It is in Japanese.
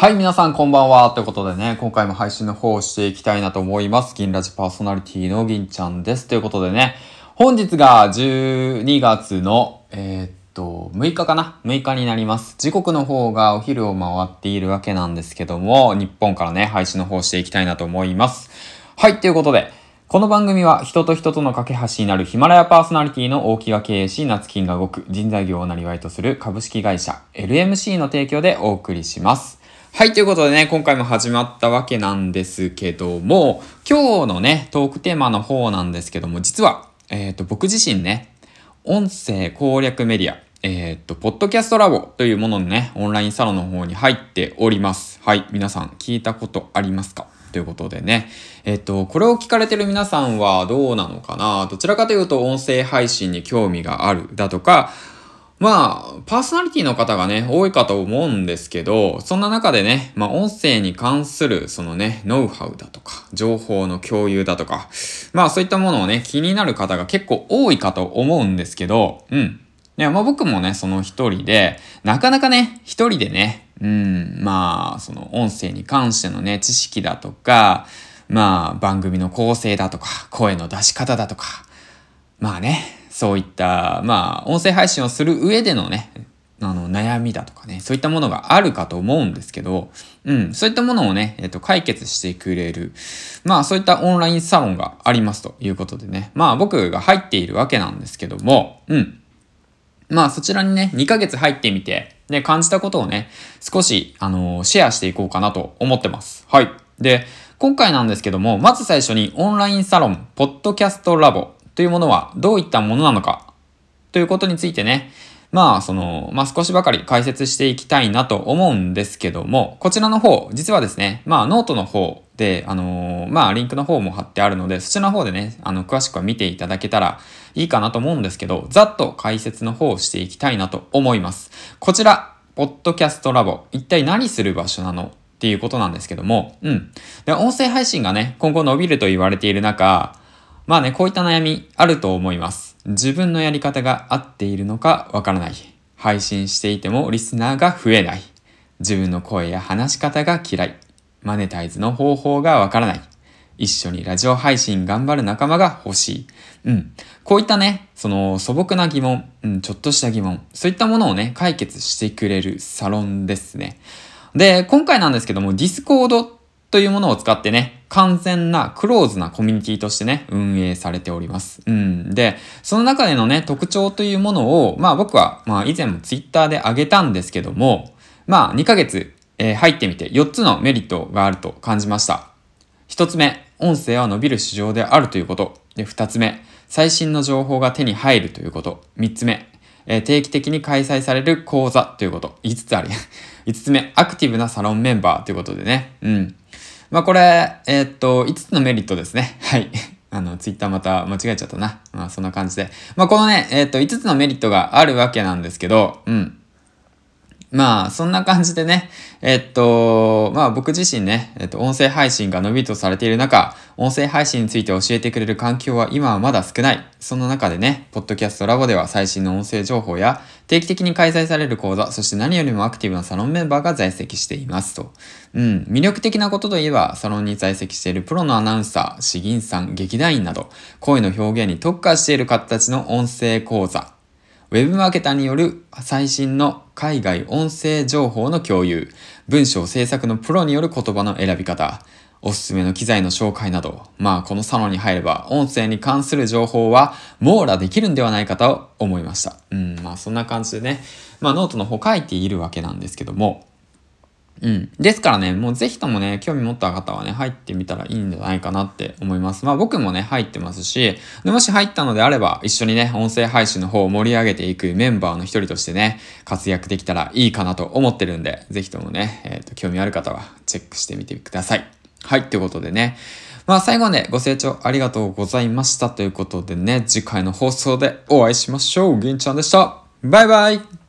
はい、皆さんこんばんは。ということでね、今回も配信の方をしていきたいなと思います。銀ラジパーソナリティの銀ちゃんです。ということでね、本日が12月の、えー、っと、6日かな ?6 日になります。時刻の方がお昼を回っているわけなんですけども、日本からね、配信の方をしていきたいなと思います。はい、ということで、この番組は人と人との架け橋になるヒマラヤパーソナリティの大木が経営し、夏金が動く人材業をなりわいとする株式会社 LMC の提供でお送りします。はい、ということでね、今回も始まったわけなんですけども、今日のね、トークテーマの方なんですけども、実は、えっ、と、僕自身ね、音声攻略メディア、えっ、と、ポッドキャストラボというもののね、オンラインサロンの方に入っております。はい、皆さん聞いたことありますか？ということでね。えっと、これを聞かれてる皆さんはどうなのかな？どちらかというと音声配信に興味があるだとか、まあ、パーソナリティの方がね、多いかと思うんですけど、そんな中でね、まあ、音声に関する、そのね、ノウハウだとか、情報の共有だとか、まあ、そういったものをね、気になる方が結構多いかと思うんですけど、うん。いや、まあ僕もね、その一人で、なかなかね、一人でね、うん、まあ、その音声に関してのね、知識だとか、まあ、番組の構成だとか、声の出し方だとか、まあね、そういった、まあ、音声配信をする上でのね、あの、悩みだとかね、そういったものがあるかと思うんですけど、うん、そういったものをね、えっと、解決してくれる、まあ、そういったオンラインサロンがありますということでね、まあ、僕が入っているわけなんですけども、うん、まあそちらにね、2ヶ月入ってみて、で、感じたことをね、少し、あのシェアしていこうかなと思ってます。はい。で、今回なんですけども、まず最初にオンラインサロン、ポッドキャストラボというものはどういったものなのか、ということについてね、まあ、その、まあ少しばかり解説していきたいなと思うんですけども、こちらの方、実はですね、まあノートの方で、あのーまあリンクの方も貼ってあるので、そちらの方でね、あの、詳しくは見ていただけたらいいかなと思うんですけど、ざっと解説の方をしていきたいなと思います。こちら、ポッドキャストラボ、一体何する場所なの？っていうことなんですけども、うん。で、音声配信がね、今後伸びると言われている中、まあね、こういった悩みあると思います。自分のやり方が合っているのかわからない。配信していてもリスナーが増えない。自分の声や話し方が嫌い。マネタイズの方法がわからない。一緒にラジオ配信頑張る仲間が欲しい。うん。こういったね、その素朴な疑問、うん、ちょっとした疑問、そういったものをね、解決してくれるサロンですね。で、今回なんですけども、ディスコードというものを使ってね、完全なクローズなコミュニティとしてね、運営されております。うん。で、その中でのね、特徴というものを、まあ僕は、まあ以前もツイッターで上げたんですけども、まあ2ヶ月、えー入ってみて4つのメリットがあると感じました。一つ目、音声は伸びる市場であるということ。で、二つ目、最新の情報が手に入るということ。三つ目、え定期的に開催される講座ということ。五つある。五つ目、アクティブなサロンメンバーということでね。うん。まあこれ、えーっと、5つのメリットですね。はい。あの、ツイッターまた間違えちゃったな。まあそんな感じで。まあこのね、えーっと、5つのメリットがあるわけなんですけど、うん。まあ、そんな感じでね、えっと、まあ僕自身ね、えっと、音声配信が伸びとされている中、音声配信について教えてくれる環境は今はまだ少ない。その中でね、ポッドキャストラボでは最新の音声情報や、定期的に開催される講座、そして何よりもアクティブなサロンメンバーが在籍していますと。うん、魅力的なことといえば、サロンに在籍しているプロのアナウンサー、詩吟さん、劇団員など、声の表現に特化している方たちの音声講座、ウェブマーケターによる最新の海外音声情報の共有、文章制作のプロによる言葉の選び方、おすすめの機材の紹介など、まあこのサロンに入れば音声に関する情報は網羅できるんではないかと思いました。うん、まあそんな感じでね、まあノートの方書いているわけなんですけども、うん。ですからね、もうぜひともね、興味持った方はね、入ってみたらいいんじゃないかなって思います。まあ僕もね、入ってますし、でもし入ったのであれば、一緒にね、音声配信の方を盛り上げていくメンバーの一人としてね、活躍できたらいいかなと思ってるんで、ぜひともね、えっ、と、興味ある方はチェックしてみてください。はい、ということでね。まあ最後までご清聴ありがとうございましたということでね、次回の放送でお会いしましょう。銀ちゃんでした。バイバイ